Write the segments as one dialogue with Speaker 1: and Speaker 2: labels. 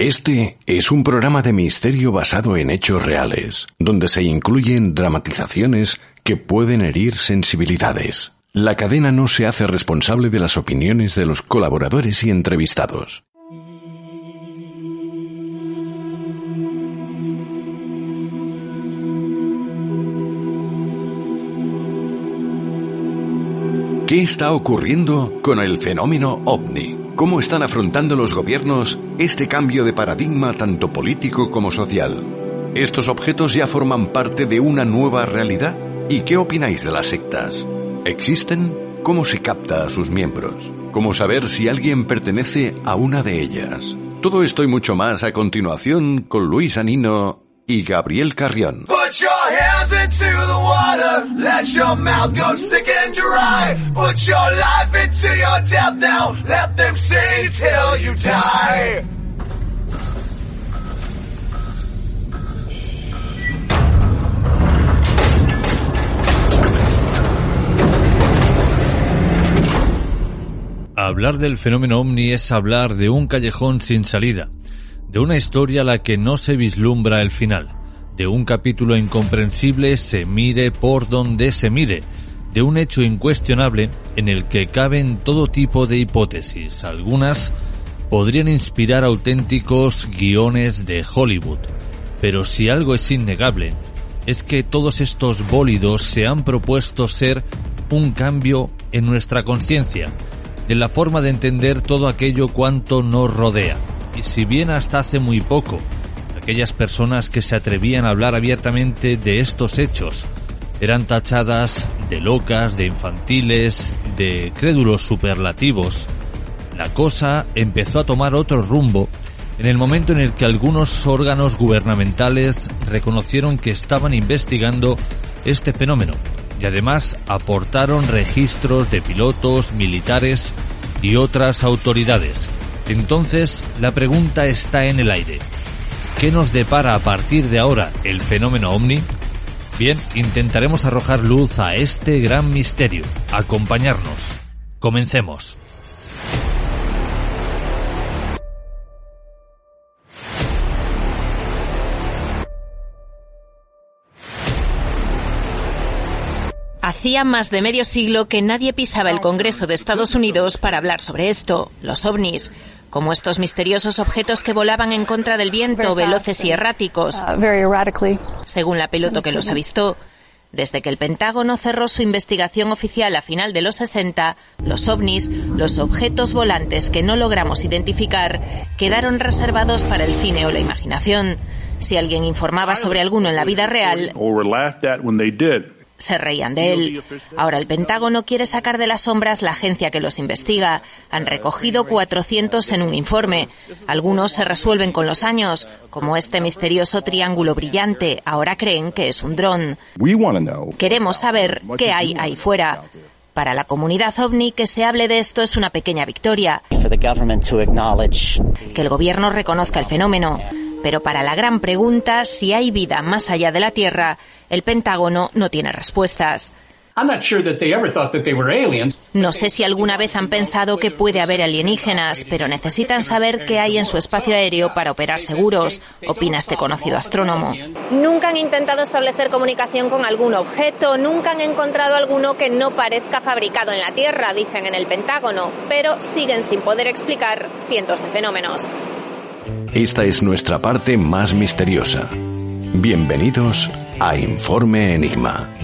Speaker 1: Este es un programa de misterio basado en hechos reales, donde se incluyen dramatizaciones que pueden herir sensibilidades. La cadena no se hace responsable de las opiniones de los colaboradores y entrevistados. ¿Qué está ocurriendo con el fenómeno ovni? ¿Cómo están afrontando los gobiernos este cambio de paradigma tanto político como social? ¿Estos objetos ya forman parte de una nueva realidad? ¿Y qué opináis de las sectas? ¿Existen? ¿Cómo se capta a sus miembros? ¿Cómo saber si alguien pertenece a una de ellas? Todo esto y mucho más a continuación con Luis Anino y Gabriel Carrión.
Speaker 2: Hands into the water, let your mouth go sick and dry. Put your life into your death now, let them sing till you die.
Speaker 3: Hablar del fenómeno ovni es hablar de un callejón sin salida, de una historia a la que no se vislumbra el final, de un capítulo incomprensible se mire por donde se mire, de un hecho incuestionable en el que caben todo tipo de hipótesis, algunas podrían inspirar auténticos guiones de Hollywood. Pero si algo es innegable, es que todos estos bólidos se han propuesto ser un cambio en nuestra conciencia, en la forma de entender todo aquello cuanto nos rodea. Y si bien hasta hace muy poco, aquellas personas que se atrevían a hablar abiertamente de estos hechos eran tachadas de locas, de infantiles, de crédulos superlativos, la cosa empezó a tomar otro rumbo en el momento en el que algunos órganos gubernamentales reconocieron que estaban investigando este fenómeno y además aportaron registros de pilotos, militares y otras autoridades. Entonces, la pregunta está en el aire. ¿Qué nos depara a partir de ahora el fenómeno ovni? Bien, intentaremos arrojar luz a este gran misterio. Acompañarnos. Comencemos.
Speaker 4: Hacía más de medio siglo que nadie pisaba el Congreso de Estados Unidos para hablar sobre esto, los ovnis, como estos misteriosos objetos que volaban en contra del viento, veloces y erráticos, según la piloto que los avistó. Desde que el Pentágono cerró su investigación oficial a final de los 60, los ovnis, los objetos volantes que no logramos identificar, quedaron reservados para el cine o la imaginación. Si alguien informaba sobre alguno en la vida real, se reían de él. Ahora el Pentágono quiere sacar de las sombras la agencia que los investiga. Han recogido 400 en un informe. Algunos se resuelven con los años, como este misterioso triángulo brillante. Ahora creen que es un dron. Queremos saber qué hay ahí fuera. Para la comunidad ovni, que se hable de esto es una pequeña victoria. Que el gobierno reconozca el fenómeno. Pero para la gran pregunta, si hay vida más allá de la Tierra, el Pentágono no tiene respuestas. No sé si alguna vez han pensado que puede haber alienígenas, pero necesitan saber qué hay en su espacio aéreo para operar seguros, opina este conocido astrónomo. Nunca han intentado establecer comunicación con algún objeto, nunca han encontrado alguno que no parezca fabricado en la Tierra, dicen en el Pentágono, pero siguen sin poder explicar cientos de fenómenos.
Speaker 1: Esta es nuestra parte más misteriosa. Bienvenidos a Informe Enigma.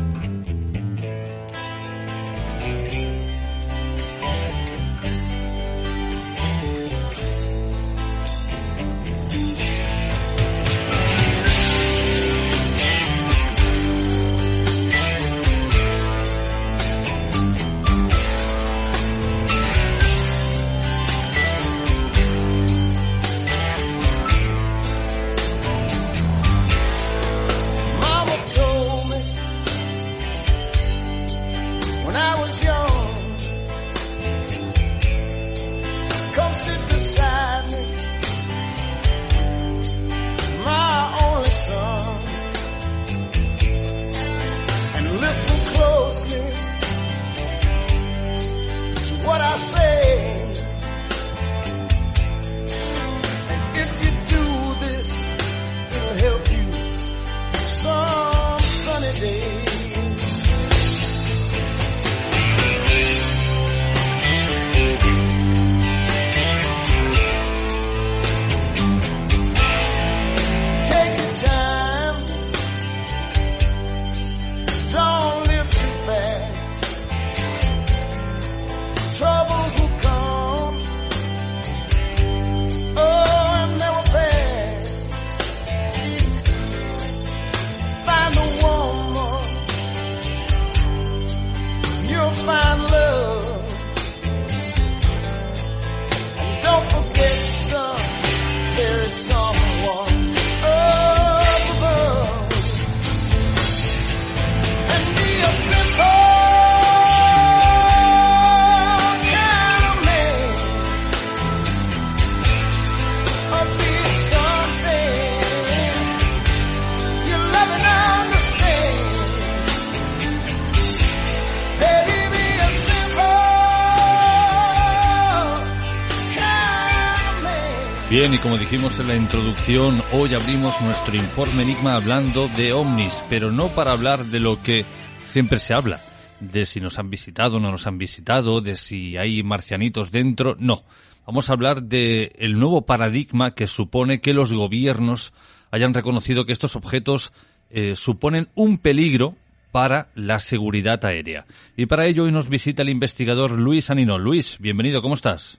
Speaker 3: Bien, y como dijimos en la introducción, hoy abrimos nuestro informe Enigma hablando de ovnis, pero no para hablar de lo que siempre se habla, de si nos han visitado o no nos han visitado, de si hay marcianitos dentro, no. Vamos a hablar de el nuevo paradigma que supone que los gobiernos hayan reconocido que estos objetos eh, suponen un peligro para la seguridad aérea. Y para ello hoy nos visita el investigador Luis Anino. Luis, bienvenido, ¿cómo estás?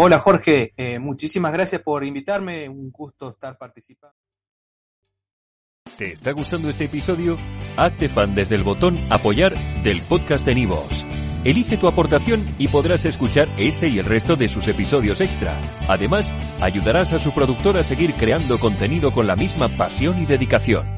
Speaker 5: Hola Jorge, eh, muchísimas gracias por invitarme, un gusto estar participando.
Speaker 6: ¿Te está gustando este episodio? Hazte fan desde el botón apoyar del podcast de Nivos. Elige tu aportación y podrás escuchar este y el resto de sus episodios extra. Además, ayudarás a su productor a seguir creando contenido con la misma pasión y dedicación.